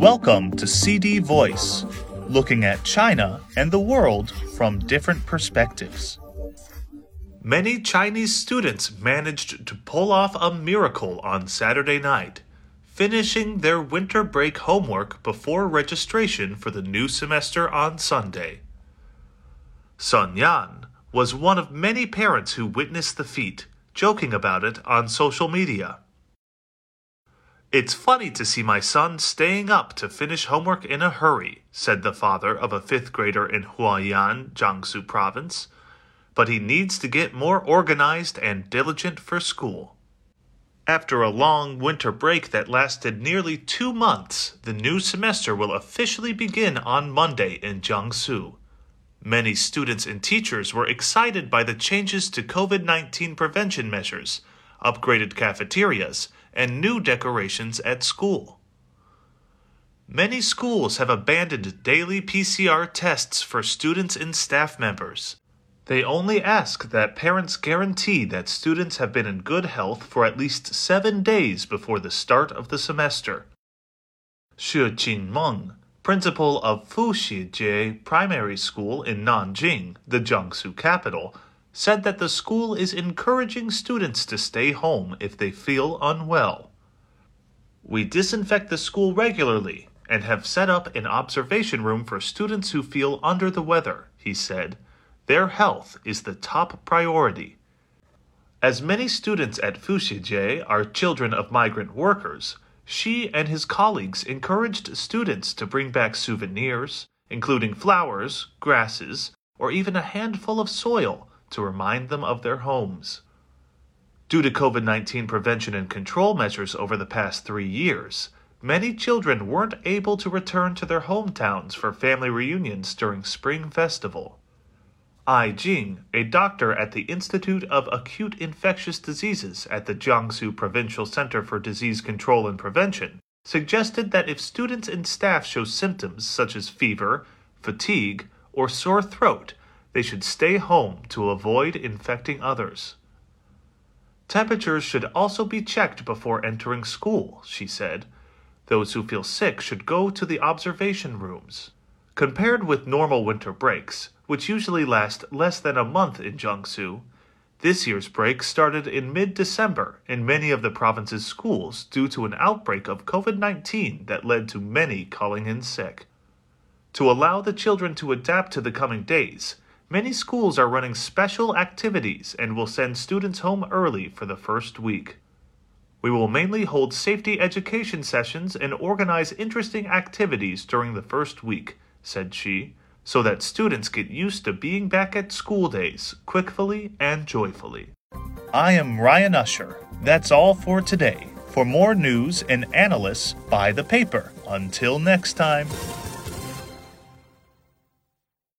Welcome to CD Voice, looking at China and the world from different perspectives. Many Chinese students managed to pull off a miracle on Saturday night, finishing their winter break homework before registration for the new semester on Sunday. Sun Yan was one of many parents who witnessed the feat, joking about it on social media. It's funny to see my son staying up to finish homework in a hurry, said the father of a fifth grader in Huaian, Jiangsu province. But he needs to get more organized and diligent for school. After a long winter break that lasted nearly two months, the new semester will officially begin on Monday in Jiangsu. Many students and teachers were excited by the changes to COVID 19 prevention measures, upgraded cafeterias, and new decorations at school. Many schools have abandoned daily PCR tests for students and staff members. They only ask that parents guarantee that students have been in good health for at least seven days before the start of the semester. Shi Qinmeng, principal of Fuxijie Primary School in Nanjing, the Jiangsu capital, said that the school is encouraging students to stay home if they feel unwell. We disinfect the school regularly and have set up an observation room for students who feel under the weather, he said. Their health is the top priority. As many students at Fuxijie are children of migrant workers, she and his colleagues encouraged students to bring back souvenirs, including flowers, grasses, or even a handful of soil to remind them of their homes. Due to COVID 19 prevention and control measures over the past three years, many children weren't able to return to their hometowns for family reunions during Spring Festival. Ai Jing, a doctor at the Institute of Acute Infectious Diseases at the Jiangsu Provincial Center for Disease Control and Prevention, suggested that if students and staff show symptoms such as fever, fatigue, or sore throat, they should stay home to avoid infecting others. Temperatures should also be checked before entering school, she said. Those who feel sick should go to the observation rooms. Compared with normal winter breaks, which usually last less than a month in Jiangsu, this year's break started in mid December in many of the province's schools due to an outbreak of COVID 19 that led to many calling in sick. To allow the children to adapt to the coming days, Many schools are running special activities and will send students home early for the first week. We will mainly hold safety education sessions and organize interesting activities during the first week, said she, so that students get used to being back at school days quickly and joyfully. I am Ryan Usher. That's all for today. For more news and analysis, buy the paper. Until next time.